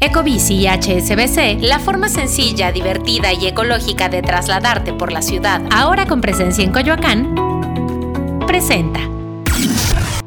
Ecobici y HSBC, la forma sencilla, divertida y ecológica de trasladarte por la ciudad, ahora con presencia en Coyoacán, presenta.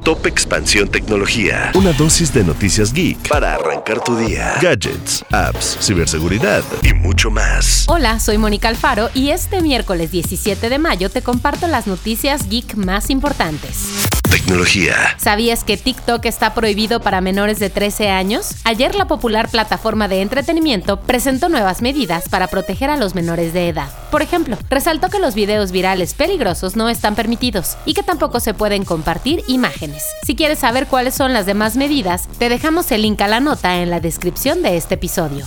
Top Expansión Tecnología. Una dosis de noticias geek para arrancar tu día. Gadgets, apps, ciberseguridad y mucho más. Hola, soy Mónica Alfaro y este miércoles 17 de mayo te comparto las noticias geek más importantes. Tecnología. ¿Sabías que TikTok está prohibido para menores de 13 años? Ayer la popular plataforma de entretenimiento presentó nuevas medidas para proteger a los menores de edad. Por ejemplo, resaltó que los videos virales peligrosos no están permitidos y que tampoco se pueden compartir imágenes. Si quieres saber cuáles son las demás medidas, te dejamos el link a la nota en la descripción de este episodio.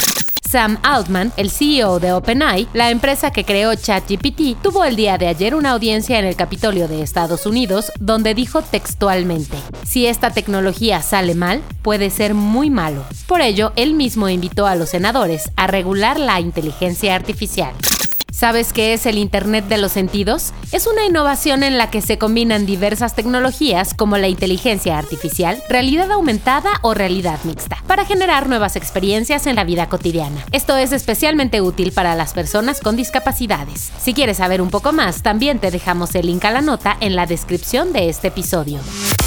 Sam Altman, el CEO de OpenAI, la empresa que creó ChatGPT, tuvo el día de ayer una audiencia en el Capitolio de Estados Unidos donde dijo textualmente, si esta tecnología sale mal, puede ser muy malo. Por ello, él mismo invitó a los senadores a regular la inteligencia artificial. ¿Sabes qué es el Internet de los Sentidos? Es una innovación en la que se combinan diversas tecnologías como la inteligencia artificial, realidad aumentada o realidad mixta, para generar nuevas experiencias en la vida cotidiana. Esto es especialmente útil para las personas con discapacidades. Si quieres saber un poco más, también te dejamos el link a la nota en la descripción de este episodio.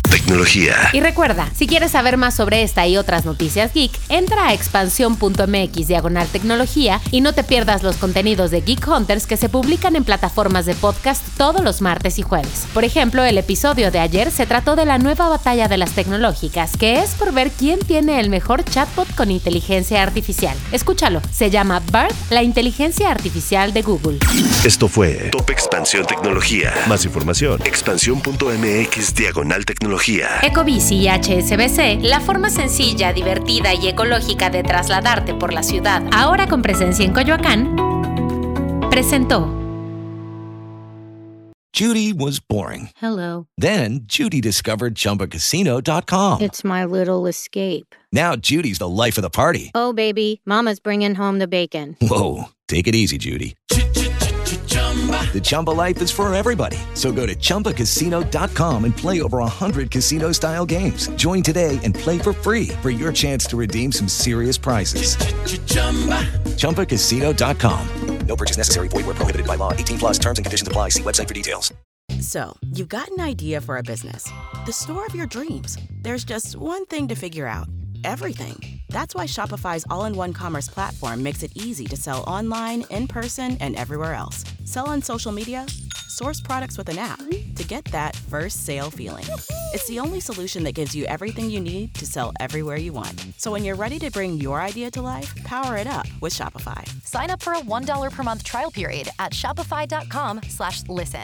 Tecnología. Y recuerda, si quieres saber más sobre esta y otras noticias geek, entra a expansión.mx diagonal tecnología y no te pierdas los contenidos de Geek Hunters que se publican en plataformas de podcast todos los martes y jueves. Por ejemplo, el episodio de ayer se trató de la nueva batalla de las tecnológicas, que es por ver quién tiene el mejor chatbot con inteligencia artificial. Escúchalo, se llama BART, la inteligencia artificial de Google. Esto fue Top Expansión Tecnología. Más información, expansión.mx diagonal tecnología. Ecobici y HSBC, la forma sencilla, divertida y ecológica de trasladarte por la ciudad, ahora con presencia en Coyoacán, presentó. Judy was boring. Hello. Then Judy discovered ChumbaCasino.com. It's my little escape. Now Judy's the life of the party. Oh, baby, Mama's bringing home the bacon. Whoa, take it easy, Judy. The Chumba life is for everybody. So go to ChumbaCasino.com and play over 100 casino style games. Join today and play for free for your chance to redeem some serious prizes. ChumbaCasino.com. No purchase necessary. Void where prohibited by law. 18 plus terms and conditions apply. See website for details. So, you've got an idea for a business. The store of your dreams. There's just one thing to figure out. Everything. That's why Shopify's all-in-one commerce platform makes it easy to sell online, in person, and everywhere else. Sell on social media, source products with an app to get that first sale feeling. It's the only solution that gives you everything you need to sell everywhere you want. So when you're ready to bring your idea to life, power it up with Shopify. Sign up for a $1 per month trial period at shopify.com slash listen.